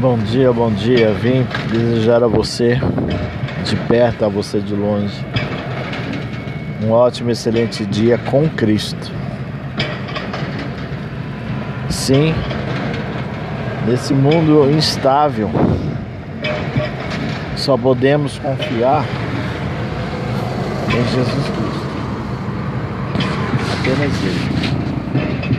Bom dia, bom dia. Vim desejar a você de perto, a você de longe, um ótimo, excelente dia com Cristo. Sim, nesse mundo instável, só podemos confiar em Jesus Cristo. Apenas Ele.